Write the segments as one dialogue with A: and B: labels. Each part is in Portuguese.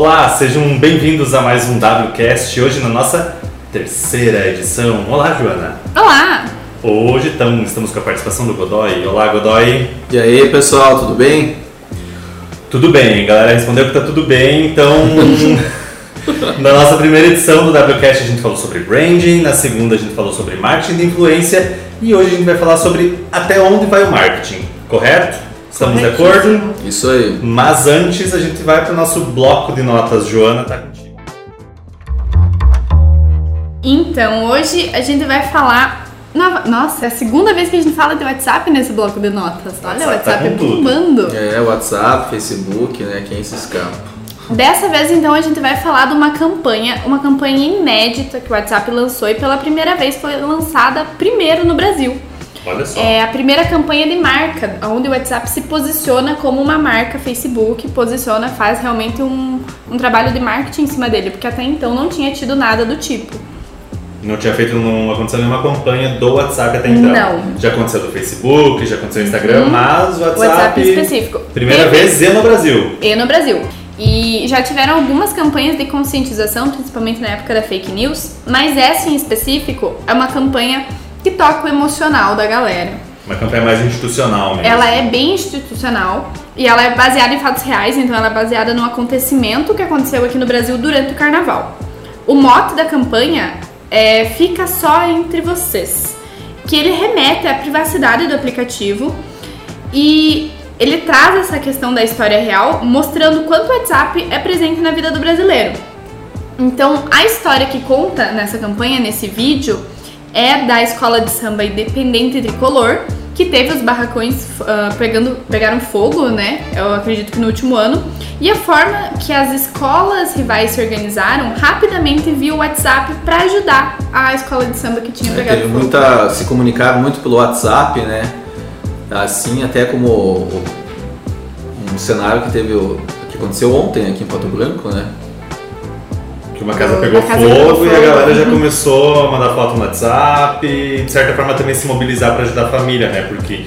A: Olá, sejam bem-vindos a mais um WCast, hoje na nossa terceira edição. Olá, Joana.
B: Olá!
A: Hoje tam- estamos com a participação do Godoy. Olá, Godoy.
C: E aí, pessoal, tudo bem?
A: Tudo bem, a galera respondeu que tá tudo bem, então. na nossa primeira edição do WCast a gente falou sobre branding, na segunda a gente falou sobre marketing de influência e hoje a gente vai falar sobre até onde vai o marketing, correto? Estamos de acordo?
C: Isso aí.
A: Mas antes a gente vai para o nosso bloco de notas. Joana, tá contigo.
B: Então, hoje a gente vai falar. Nossa, é a segunda vez que a gente fala de WhatsApp nesse bloco de notas. Olha, o
A: WhatsApp tá
B: WhatsApp
A: tudo.
B: bombando.
C: É, WhatsApp, Facebook, né? Quem se escapa?
B: Dessa vez, então, a gente vai falar de uma campanha, uma campanha inédita que o WhatsApp lançou e pela primeira vez foi lançada primeiro no Brasil.
A: Olha só.
B: É a primeira campanha de marca, onde o WhatsApp se posiciona como uma marca Facebook, posiciona, faz realmente um, um trabalho de marketing em cima dele, porque até então não tinha tido nada do tipo.
A: Não tinha feito, não aconteceu nenhuma campanha do WhatsApp até então.
B: Não.
A: Já aconteceu do Facebook, já aconteceu no Instagram,
B: Uhum.
A: mas o WhatsApp.
B: WhatsApp específico.
A: Primeira
B: Teve-
A: vez e no Brasil.
B: e no Brasil. E já tiveram algumas campanhas de conscientização, principalmente na época da fake news, mas essa em específico é uma campanha que toca o emocional da galera.
A: Uma campanha mais institucional mesmo.
B: Ela é bem institucional e ela é baseada em fatos reais, então ela é baseada num acontecimento que aconteceu aqui no Brasil durante o carnaval. O mote da campanha é Fica só entre vocês, que ele remete à privacidade do aplicativo e ele traz essa questão da história real, mostrando quanto o WhatsApp é presente na vida do brasileiro. Então, a história que conta nessa campanha, nesse vídeo, é da escola de samba independente tricolor, que teve os barracões ah, pegando, pegaram fogo, né? Eu acredito que no último ano. E a forma que as escolas rivais se organizaram rapidamente viu o WhatsApp para ajudar a escola de samba que tinha
C: É,
B: pegado
C: teve
B: fogo.
C: muita, se comunicaram muito pelo WhatsApp, né? Assim, até como o- um cenário que teve o, que aconteceu ontem aqui em Pato Branco, né?
A: Que uma casa
B: Uma
A: pegou
B: casa
A: fogo
B: pegou
A: e a
B: fogo.
A: galera já começou a mandar foto no WhatsApp e de certa forma também se mobilizar para ajudar a família, né? Porque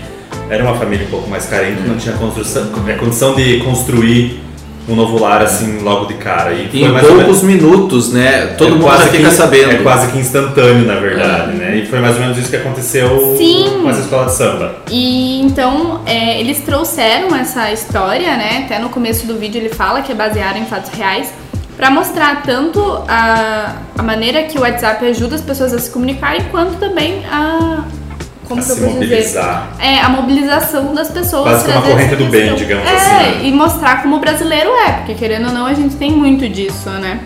A: era uma família um pouco mais carente, não tinha construção, é, condição de construir um novo lar assim logo de cara. E
C: E
A: foi
C: em
A: ou menos-
C: poucos minutos, né? Todo
A: é
C: mundo
A: quase
C: já fica
A: que-
C: sabendo.
A: É quase que instantâneo, na verdade, né? E foi mais ou menos isso que aconteceu
B: Sim.
A: com essa escola de samba.
B: E então é, eles trouxeram essa história, né? Até no começo do vídeo ele fala que é baseado em fatos reais, para mostrar tanto a, a maneira que o WhatsApp ajuda as pessoas a se comunicarem, quanto também a. Como
A: A
B: que eu posso dizer?
A: mobilizar.
B: É, a mobilização das pessoas.
A: Quase que uma corrente do bem, digamos
B: é,
A: assim, né?
B: E mostrar como o brasileiro é, porque querendo ou não, a gente tem muito disso, né?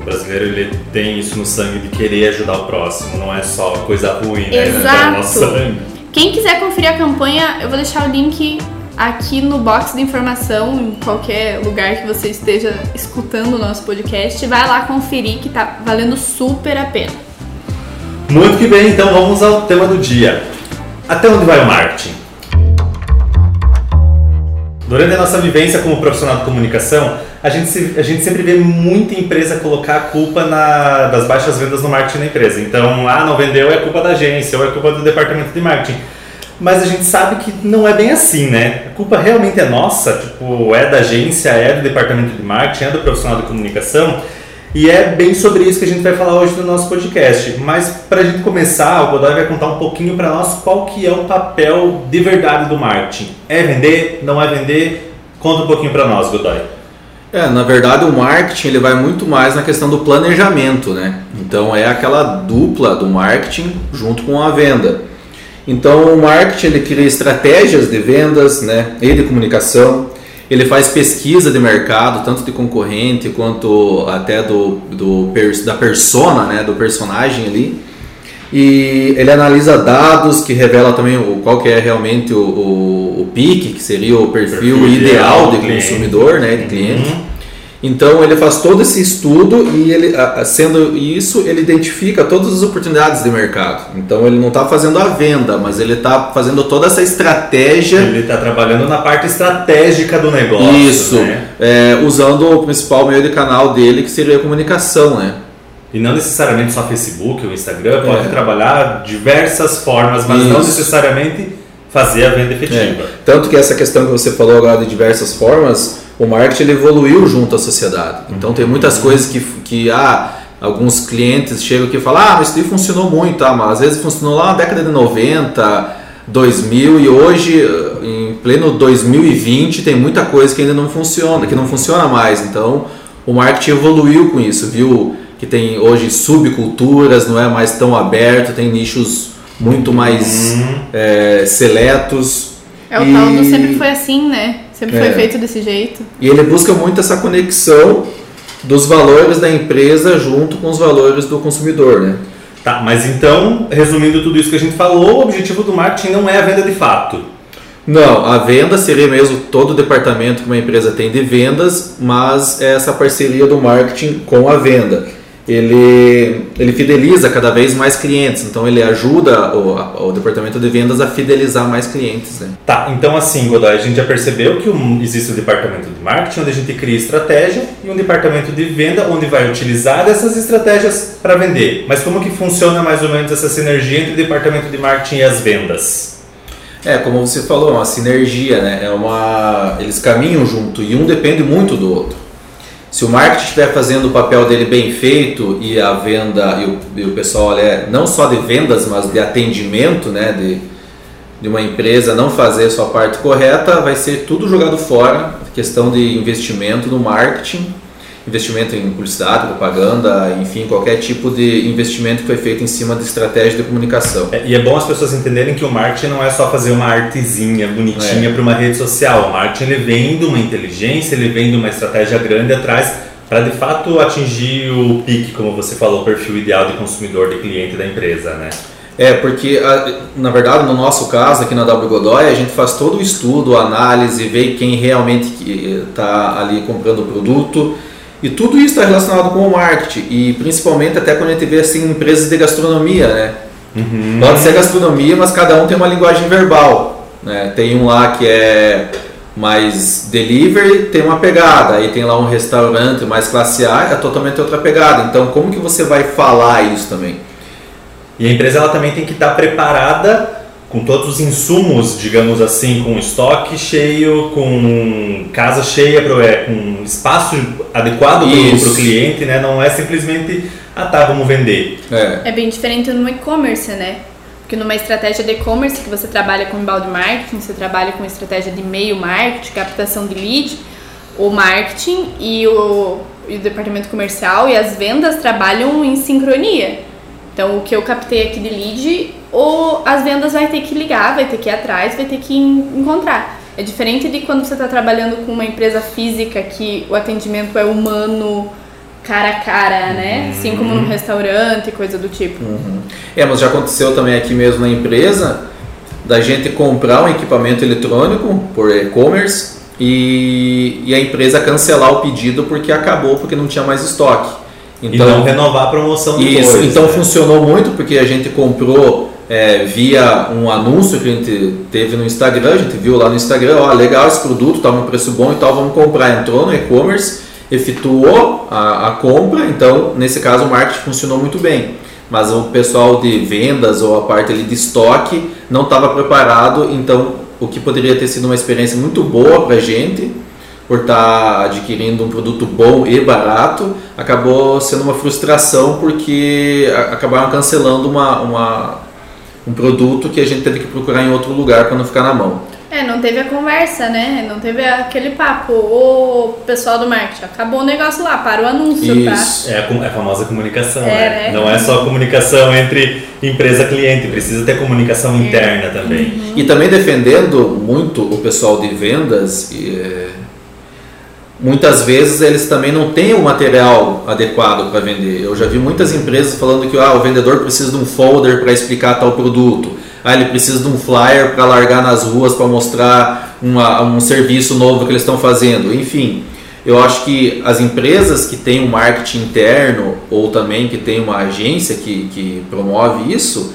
A: O brasileiro ele tem isso no sangue de querer ajudar o próximo, não é só coisa ruim, né?
B: Exato.
A: Tá no nosso sangue.
B: Quem quiser conferir a campanha, eu vou deixar o link aqui no box de informação, em qualquer lugar que você esteja escutando o nosso podcast. Vai lá conferir que tá valendo super a pena.
A: Muito que bem, então vamos ao tema do dia. Até onde vai o marketing? Durante a nossa vivência como profissional de comunicação, a gente, se- a gente sempre vê muita empresa colocar a culpa na- das baixas vendas no marketing da empresa. Então, ah, não vendeu é culpa da agência ou é culpa do departamento de marketing. Mas a gente sabe que não é bem assim, né? A culpa realmente é nossa, tipo, é da agência, é do departamento de marketing, é do profissional de comunicação. E é bem sobre isso que a gente vai falar hoje no nosso podcast. Mas para a gente começar, o Godoy vai contar um pouquinho para nós qual que é o papel de verdade do marketing. É vender? Não é vender? Conta um pouquinho para nós, Godoy.
C: É, na verdade o marketing ele vai muito mais na questão do planejamento, né? Então é aquela dupla do marketing junto com a venda. Então o marketing ele cria estratégias de vendas, né? E de comunicação. Ele faz pesquisa de mercado, tanto de concorrente quanto até do, do da persona, né? Do personagem ali. E ele analisa dados que revela também o, qual que é realmente o, o, o PIC, que seria o perfil,
A: Perfil ideal
C: ideal de
A: cliente.
C: consumidor, né, de cliente.
A: Uhum.
C: Então ele faz todo esse estudo e ele, sendo isso, ele identifica todas as oportunidades de mercado. Então ele não está fazendo a venda, mas ele está fazendo toda essa estratégia.
A: Ele está trabalhando na parte estratégica do negócio.
C: Isso,
A: né?
C: é, usando o principal meio de canal dele, que seria a comunicação, né?
A: E não necessariamente só Facebook ou Instagram, pode
C: É.
A: trabalhar diversas formas, mas não
C: Isso.
A: necessariamente fazer a venda efetiva.
C: É. Tanto que essa questão que você falou agora de diversas formas, o marketing ele evoluiu junto à sociedade. Então tem muitas uhum. coisas que, que ah, alguns clientes chegam aqui e falam, ah, mas isso funcionou muito, tá? mas às vezes funcionou lá na década de 90, 2000 e hoje, em pleno 2020, tem muita coisa que ainda não funciona, que não funciona mais. Então o marketing evoluiu com isso, viu? Que tem hoje subculturas, não é mais tão aberto, tem nichos muito mais uhum. é, seletos.
B: É, o e... sempre foi assim, né? Sempre é. foi feito desse jeito.
C: E ele busca muito essa conexão dos valores da empresa junto com os valores do consumidor, né?
A: Tá, mas então, resumindo tudo isso que a gente falou, o objetivo do marketing não é a venda de fato.
C: Não, a venda seria mesmo todo o departamento que uma empresa tem de vendas, mas é essa parceria do marketing com a venda ele, ele fideliza cada vez mais clientes, então ele ajuda o, o departamento de vendas a fidelizar mais clientes. Né?
A: Tá, então assim, Godoy, a gente já percebeu que um, existe um departamento de marketing onde a gente cria estratégia e um departamento de venda onde vai utilizar essas estratégias para vender. Mas como que funciona mais ou menos essa sinergia entre o departamento de marketing e as vendas?
C: É, como você falou, é uma sinergia, né? É uma, eles caminham junto e um depende muito do outro. Se o marketing estiver fazendo o papel dele bem feito e a venda e o, e o pessoal é não só de vendas, mas de atendimento, né, de, de uma empresa não fazer a sua parte correta, vai ser tudo jogado fora. Questão de investimento no marketing investimento em publicidade, propaganda, enfim, qualquer tipo de investimento que foi feito em cima de estratégia de comunicação.
A: É, e é bom as pessoas entenderem que o marketing não é só fazer uma artezinha bonitinha é. para uma rede social. O marketing ele vem de uma inteligência, ele vem de uma estratégia grande atrás para de fato atingir o pique, como você falou, o perfil ideal de consumidor, de cliente da empresa, né?
C: É, porque na verdade no nosso caso aqui na W Godoy a gente faz todo o estudo, a análise, vê quem realmente está ali comprando o produto, e tudo isso está relacionado com o marketing e principalmente até quando a gente vê assim empresas de gastronomia, né? Uhum. Pode ser gastronomia, mas cada um tem uma linguagem verbal, né? Tem um lá que é mais delivery, tem uma pegada. Aí tem lá um restaurante mais classe A, é totalmente outra pegada. Então, como que você vai falar isso também?
A: E a empresa ela também tem que estar preparada com todos os insumos, digamos assim, com estoque cheio, com casa cheia, é, com espaço adequado para o cliente, né? Não é simplesmente, ah tá, vamos vender.
B: É, é bem diferente no e-commerce, né? Porque numa estratégia de e-commerce que você trabalha com inbound marketing, você trabalha com estratégia de e-mail marketing, captação de lead, o marketing e o, e o departamento comercial e as vendas trabalham em sincronia. Então, o que eu captei aqui de lead ou as vendas vai ter que ligar, vai ter que ir atrás, vai ter que encontrar. É diferente de quando você está trabalhando com uma empresa física que o atendimento é humano, cara a cara, né? Uhum. Assim como num restaurante, coisa do tipo.
C: Uhum. É, mas já aconteceu também aqui mesmo na empresa da gente comprar um equipamento eletrônico por e-commerce e, e a empresa cancelar o pedido porque acabou, porque não tinha mais estoque.
A: Então, e não renovar a promoção depois.
C: Isso, então né? funcionou muito porque a gente comprou é, via um anúncio que a gente teve no Instagram, a gente viu lá no Instagram, ó, legal esse produto, tá um preço bom e tal, vamos comprar. Entrou no e-commerce, efetuou a, a, compra, então nesse caso o marketing funcionou muito bem. Mas o pessoal de vendas ou a parte ali de estoque não estava preparado, então o que poderia ter sido uma experiência muito boa para a gente, por estar tá adquirindo um produto bom e barato, acabou sendo uma frustração porque acabaram cancelando uma, uma um produto que a gente teve que procurar em outro lugar para não ficar na mão.
B: É, não teve a conversa, né? Não teve aquele papo. O pessoal do marketing acabou o negócio lá, para o anúncio,
A: Isso. tá? É a, é a famosa comunicação, é, né? né? Não é só comunicação entre empresa cliente, precisa ter comunicação é. interna também.
C: Uhum. E também defendendo muito o pessoal de vendas, e, muitas vezes eles também não têm o material adequado para vender. Eu já vi muitas empresas falando que ah, o vendedor precisa de um folder para explicar tal produto. Ah, ele precisa de um flyer para largar nas ruas para mostrar uma, um serviço novo que eles estão fazendo. Enfim, eu acho que as empresas que têm um marketing interno ou também que têm uma agência que, que promove isso,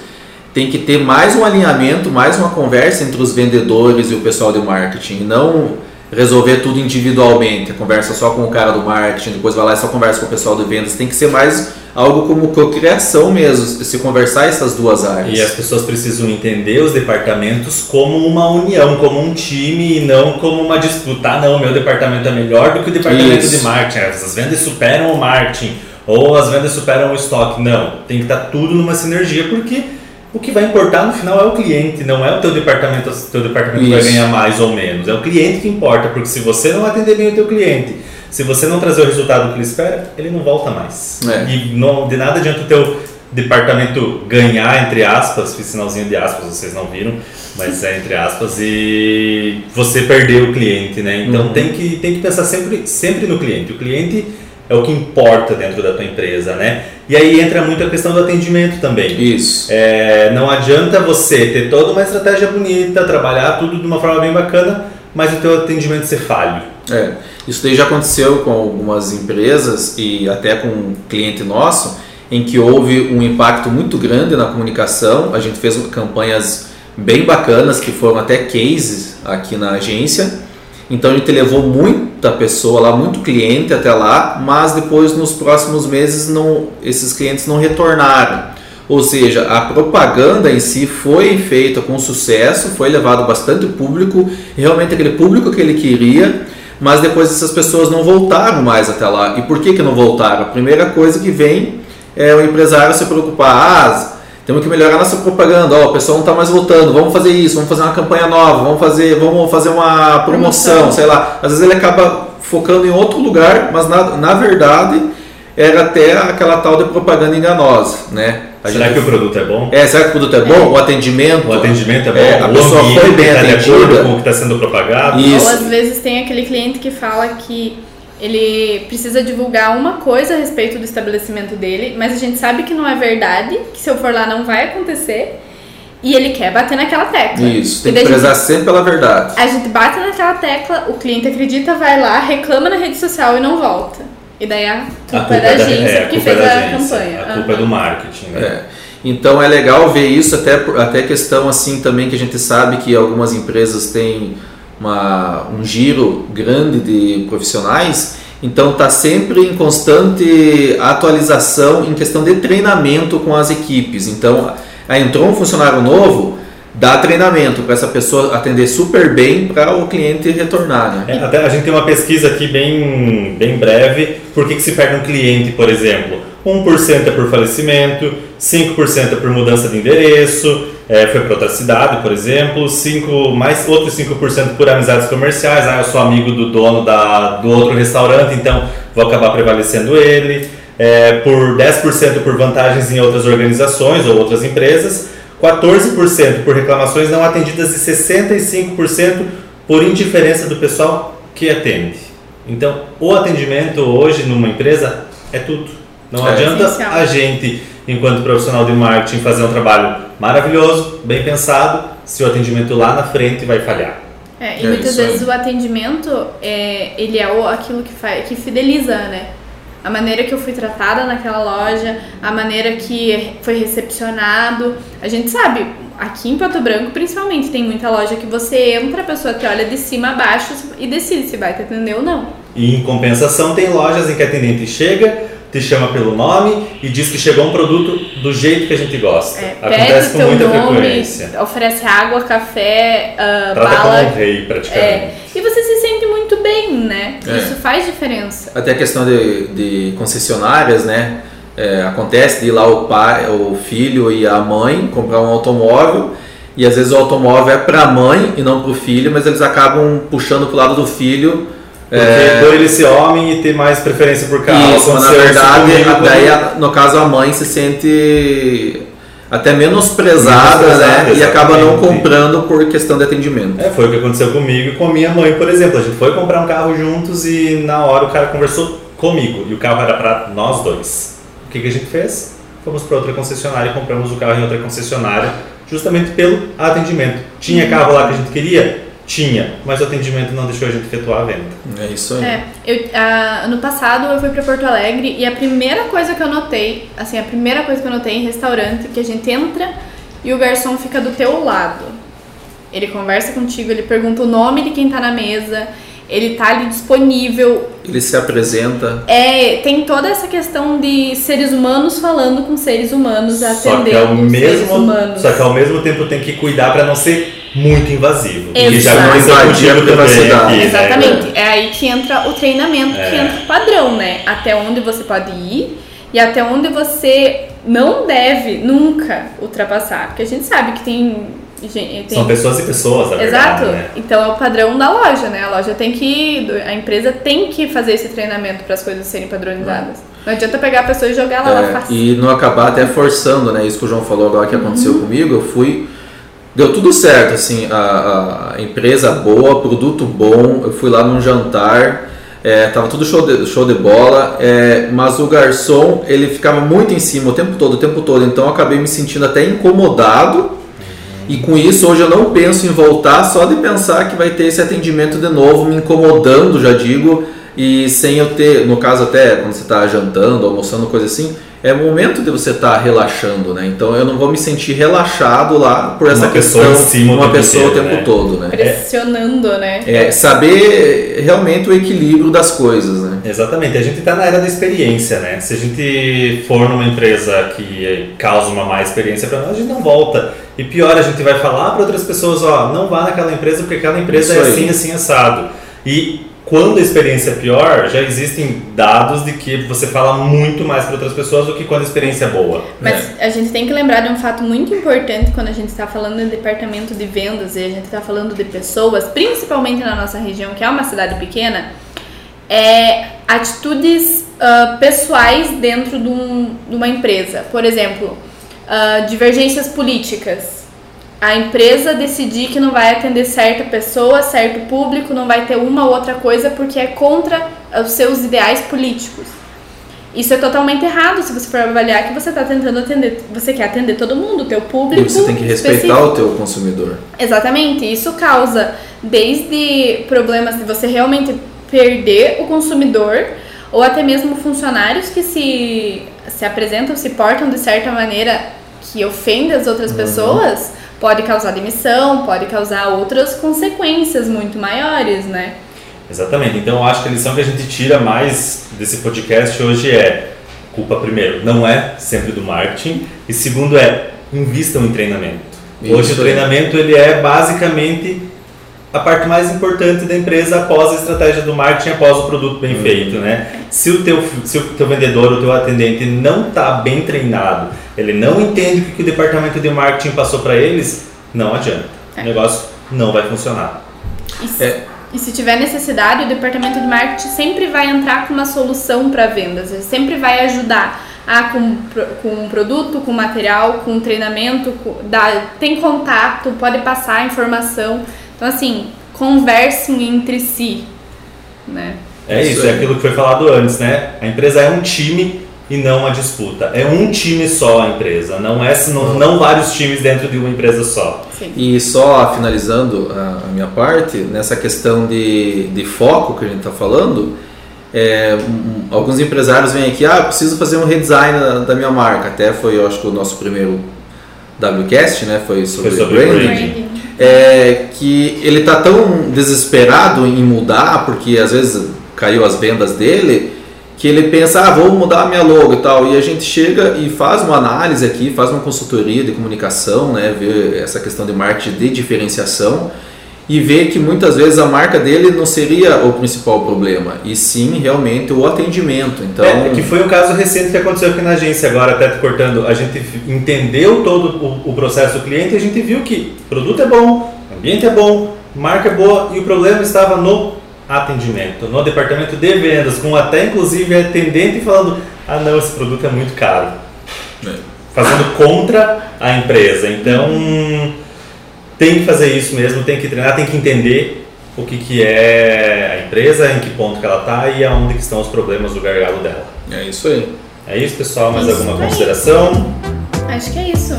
C: tem que ter mais um alinhamento, mais uma conversa entre os vendedores e o pessoal de marketing. Não resolver tudo individualmente, conversa só com o cara do marketing, depois vai lá e só conversa com o pessoal de vendas. Tem que ser mais algo como cocriação mesmo, se conversar essas duas áreas.
A: E as pessoas precisam entender os departamentos como uma união, como um time e não como uma disputa. Ah, não, meu departamento é melhor do que o departamento Isso. de marketing. As vendas superam o marketing ou as vendas superam o estoque. Não, tem que estar tudo numa sinergia porque o que vai importar no final é o cliente, não é o teu departamento, o teu departamento Isso. vai ganhar mais ou menos. É o cliente que importa, porque se você não atender bem o teu cliente, se você não trazer o resultado que ele espera, ele não volta mais. É. E não, de nada adianta o teu departamento ganhar, entre aspas, fiz sinalzinho de aspas, vocês não viram, mas é entre aspas, e você perder o cliente, né? Então uhum. tem, que, tem que pensar sempre, sempre no cliente. O cliente é o que importa dentro da tua empresa, né? E aí entra muito a questão do atendimento também.
C: Isso.
A: É, não adianta você ter toda uma estratégia bonita, trabalhar tudo de uma forma bem bacana, mas o teu atendimento ser falho.
C: É, isso daí já aconteceu com algumas empresas e até com um cliente nosso, em que houve um impacto muito grande na comunicação. A gente fez campanhas bem bacanas que foram até cases aqui na agência então a gente levou muita pessoa lá, muito cliente até lá, mas depois nos próximos meses não, esses clientes não retornaram. Ou seja, a propaganda em si foi feita com sucesso, foi levado bastante público, realmente aquele público que ele queria, mas depois essas pessoas não voltaram mais até lá. E por que, que não voltaram? A primeira coisa que vem é o empresário se preocupar, ah, temos que melhorar nossa propaganda. Ó, o pessoal não está mais voltando. Vamos fazer isso. Vamos fazer uma campanha nova. Vamos fazer, vamos fazer uma promoção, promoção. sei lá. Às vezes ele acaba focando em outro lugar, mas na, na verdade era até aquela tal de propaganda enganosa, né?
A: A será gente... que o produto é bom?
C: É, será que o produto é bom? É. O atendimento?
A: O atendimento é bom? É,
C: a pessoa foi bem tá atendida?
A: com o que está sendo propagado?
B: Isso. Ou às vezes tem aquele cliente que fala que ele precisa divulgar uma coisa a respeito do estabelecimento dele, mas a gente sabe que não é verdade, que se eu for lá não vai acontecer. E ele quer bater naquela tecla.
C: Isso, tem que prezar gente, sempre pela verdade.
B: A gente bate naquela tecla, o cliente acredita, vai lá, reclama na rede social e não volta. E daí a culpa, a culpa é da agência é, que fez a agência, campanha.
A: A culpa uhum. é do marketing, né?
C: É. Então é legal ver isso, até, até questão assim também que a gente sabe que algumas empresas têm uma, um giro grande de profissionais, então está sempre em constante atualização em questão de treinamento com as equipes. Então, aí entrou um funcionário novo, dá treinamento para essa pessoa atender super bem para o cliente retornar. Né?
A: É, a gente tem uma pesquisa aqui bem, bem breve, por que, que se perde um cliente, por exemplo? 1% é por falecimento, 5% é por mudança de endereço, é, foi para outra cidade, por exemplo, 5, mais outros 5% por amizades comerciais, ah, eu sou amigo do dono da, do outro restaurante, então vou acabar prevalecendo ele, é, por 10% por vantagens em outras organizações ou outras empresas, 14% por reclamações não atendidas e 65% por indiferença do pessoal que atende. Então, o atendimento hoje numa empresa é tudo. Não é adianta essencial. a gente, enquanto profissional de marketing, fazer um trabalho maravilhoso, bem pensado, se o atendimento lá na frente vai falhar.
B: É, e é muitas vezes o atendimento é, ele é o, aquilo que, faz, que fideliza, né? A maneira que eu fui tratada naquela loja, a maneira que foi recepcionado. A gente sabe, aqui em Pato Branco principalmente, tem muita loja que você entra, a pessoa te olha de cima a baixo e decide se vai te atender ou não.
A: E em compensação, tem lojas em que a atendente chega, te chama pelo nome e diz que chegou um produto do jeito que a gente gosta. É, Acontece com muita nome, frequência.
B: Oferece água, café, uh,
A: Trata
B: bala.
A: como um rei, praticamente. É,
B: e você se sente muito bem, né? É. Isso faz diferença.
C: Até a questão de, de concessionárias, né? É, acontece de ir lá o pai, o filho e a mãe comprar um automóvel e às vezes o automóvel é para a mãe e não para o filho, mas eles acabam puxando para o lado do filho.
A: Por ele ser homem e ter mais preferência por carro.
C: Isso, na verdade, daí, no caso, a mãe se sente até menosprezada, né? E acaba não comprando por questão de atendimento.
A: É, foi o que aconteceu comigo e com a minha mãe, por exemplo. A gente foi comprar um carro juntos e na hora o cara conversou comigo e o carro era para nós dois. O que, que a gente fez? Fomos para outra concessionária e compramos o carro em outra concessionária, justamente pelo atendimento. Tinha carro lá que a gente queria? Tinha, mas o atendimento não deixou a gente efetuar a venda.
C: É isso aí.
B: É, eu, a, ano passado eu fui para Porto Alegre e a primeira coisa que eu notei, assim, a primeira coisa que eu notei em restaurante, que a gente entra e o garçom fica do teu lado. Ele conversa contigo, ele pergunta o nome de quem tá na mesa, ele tá ali disponível.
C: Ele se apresenta.
B: É, tem toda essa questão de seres humanos falando com seres humanos,
A: Só que,
B: atendendo
A: ao
B: seres
A: mesmo,
B: humanos.
A: só que ao mesmo tempo tem que cuidar para não ser muito invasivo. E já aconteceu
C: Invadir a privacidade.
A: aqui, né?
B: Exatamente. É aí que entra o treinamento, que
A: É.
B: entra o padrão, né? Até onde você pode ir e até onde você não deve nunca ultrapassar. Porque a gente sabe que tem. Gen- tem
A: São pessoas e pessoas, na
B: Exato.
A: verdade, né?
B: Então é o padrão da loja, né? A loja tem que. A empresa tem que fazer esse treinamento para as coisas serem padronizadas. Não adianta pegar a pessoa e jogar ela lá
C: É,
B: fácil.
C: e não acabar até forçando, né? Isso que o João falou agora que aconteceu comigo, eu fui. Deu tudo certo, assim, a, a empresa boa, produto bom, eu fui lá num jantar, é, tava tudo show de, show de bola, é, mas o garçom, ele ficava muito em cima o tempo todo, o tempo todo, então eu acabei me sentindo até incomodado, e com isso hoje eu não penso em voltar, só de pensar que vai ter esse atendimento de novo, me incomodando, já digo, e sem eu ter, no caso até quando você está jantando, almoçando, coisa assim, é o momento de você estar relaxando, né? Então eu não vou me sentir relaxado lá por essa
A: Uma
C: questão,
A: em cima o
C: uma pessoa o
A: inteiro,
C: tempo
A: né?
C: todo, né?
B: Pressionando, né?
C: É saber realmente o equilíbrio das coisas, né?
A: Exatamente, a gente está na era da experiência, né? Se a gente for numa empresa que causa uma má experiência para nós, a gente não volta. E pior, a gente vai falar para outras pessoas, ó, não vá naquela empresa porque aquela empresa
C: Isso
A: é
C: aí.
A: assim, assim, assado. E quando a experiência é pior, já existem dados de que você fala muito mais para outras pessoas do que quando a experiência é boa.
B: Mas a gente tem que lembrar de um fato muito importante quando a gente está falando de departamento de vendas e a gente está falando de pessoas, principalmente na nossa região, que é uma cidade pequena, é atitudes ah, pessoais dentro de, um- de uma empresa. Por exemplo, ah, divergências políticas. A empresa decidir que não vai atender certa pessoa, certo público, não vai ter uma ou outra coisa porque é contra os seus ideais políticos. Isso é totalmente errado se você for avaliar que você está tentando atender, você quer atender todo mundo, o teu público.
C: E você tem que respeitar
B: específico.
C: o teu consumidor.
B: Exatamente, isso causa desde problemas de você realmente perder o consumidor ou até mesmo funcionários que se, se apresentam, se portam de certa maneira que ofende as outras pessoas, pode causar demissão, pode causar outras consequências muito maiores, né?
A: Exatamente. Então eu acho que a lição que a gente tira mais desse podcast hoje é culpa primeiro, não é sempre do marketing e segundo é invistam em treinamento.
C: Isso
A: hoje o treinamento ele é basicamente a parte mais importante da empresa após a estratégia do marketing, após o produto bem feito, né? Se o teu se o teu vendedor, o teu atendente não está bem treinado, ele não entende o que o departamento de marketing passou para eles, não adianta.
B: É.
A: O negócio não vai funcionar.
B: E se,
C: É.
B: e se tiver necessidade, o departamento de marketing sempre vai entrar com uma solução para vendas, ele sempre vai ajudar ah, com, com produto, com material, com treinamento, com, dá, tem contato, pode passar informação. Então, assim, conversem entre si, né?
A: É
C: Isso
A: é aquilo que foi falado antes, né? A empresa é um time e não uma disputa. É um time só a empresa, não é não, não vários times dentro de uma empresa só.
B: Sim.
C: E só finalizando a, minha parte, nessa questão de, de foco que a gente está falando, é, um- alguns empresários vêm aqui, ah, eu preciso fazer um redesign da, da minha marca. Até foi, eu acho que o nosso primeiro WCast, né? Foi sobre,
A: Foi sobre
C: branding.
A: branding.
C: É, que ele tá tão desesperado em mudar, porque às vezes caiu as vendas dele, que ele pensa, ah, vou mudar a minha logo e tal. E a gente chega e faz uma análise aqui, faz uma consultoria de comunicação, né, ver essa questão de marketing de diferenciação e ver que muitas vezes a marca dele não seria o principal problema, e sim realmente o atendimento. Então,
A: É, que foi um caso recente que aconteceu aqui na agência agora, até te cortando. A gente entendeu todo o, o processo do cliente e a gente viu que o produto é bom, o ambiente é bom, marca é boa e o problema estava no atendimento, no departamento de vendas, com até inclusive atendente falando: ah, não, esse produto é muito caro.
C: É.
A: Fazendo contra a empresa. Então, tem que fazer isso mesmo, tem que treinar, tem que entender o que, que é a empresa, em que ponto que ela está e aonde que estão os problemas do gargalo dela.
C: é isso aí.
A: É isso, pessoal? Mais
B: Isso
A: alguma
B: aí.
A: consideração?
B: Acho que é isso.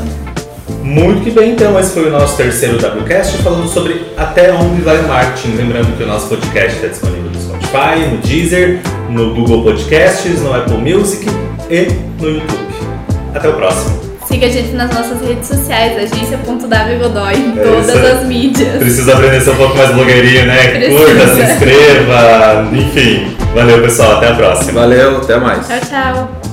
A: Muito que bem, então. Esse foi o nosso terceiro WCast falando sobre até onde vai o marketing. Lembrando que o nosso podcast está disponível no Spotify, no Deezer, no Google Podcasts, no Apple Music e no YouTube. Até o próximo.
B: Siga a gente nas nossas redes sociais, agência.davigodoy, em
A: É
B: todas as mídias.
A: Precisa aprender a ser um pouco mais blogueirinho, né?
B: Precisa.
A: Curta, se inscreva, enfim. Valeu, pessoal. Até a próxima.
C: Valeu, até mais.
B: Tchau, tchau.